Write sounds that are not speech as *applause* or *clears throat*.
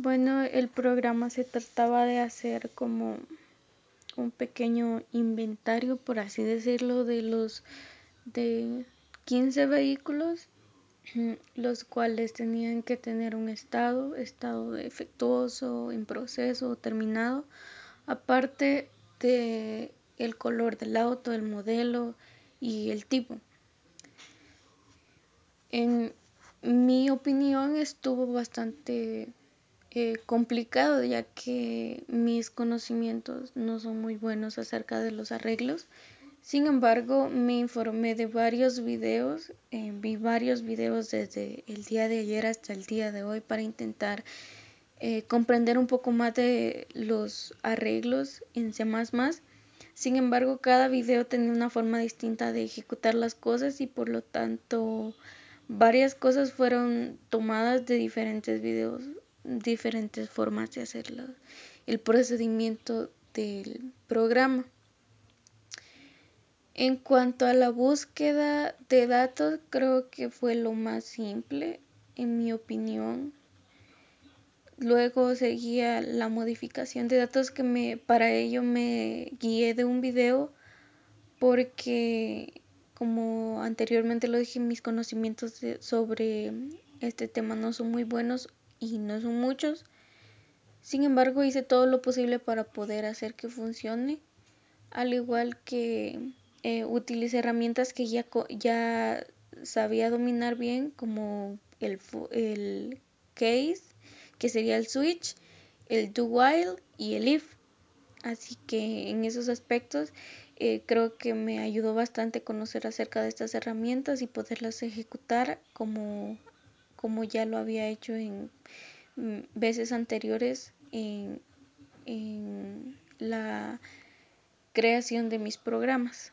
Bueno, el programa se trataba de hacer como un pequeño inventario, por así decirlo, de los de 15 vehículos, *clears throat* los cuales tenían que tener un estado, estado defectuoso, en proceso terminado, aparte de el color del auto, el modelo y el tipo. En mi opinión estuvo bastante eh, complicado ya que mis conocimientos no son muy buenos acerca de los arreglos. Sin embargo, me informé de varios videos, eh, vi varios videos desde el día de ayer hasta el día de hoy para intentar eh, comprender un poco más de los arreglos en C++. Sin embargo, cada video tenía una forma distinta de ejecutar las cosas y por lo tanto varias cosas fueron tomadas de diferentes videos, diferentes formas de hacerlo, el procedimiento del programa. En cuanto a la búsqueda de datos, creo que fue lo más simple, en mi opinión. Luego seguía la modificación de datos que me, para ello me guié de un video porque como anteriormente lo dije, mis conocimientos sobre este tema no son muy buenos y no son muchos. Sin embargo, hice todo lo posible para poder hacer que funcione, al igual que eh, utilicé herramientas que ya, ya sabía dominar bien, como el, el case, que sería el switch, el do while y el if. Así que en esos aspectos eh, creo que me ayudó bastante conocer acerca de estas herramientas y poderlas ejecutar como, como ya lo había hecho en mm, veces anteriores en, en la creación de mis programas.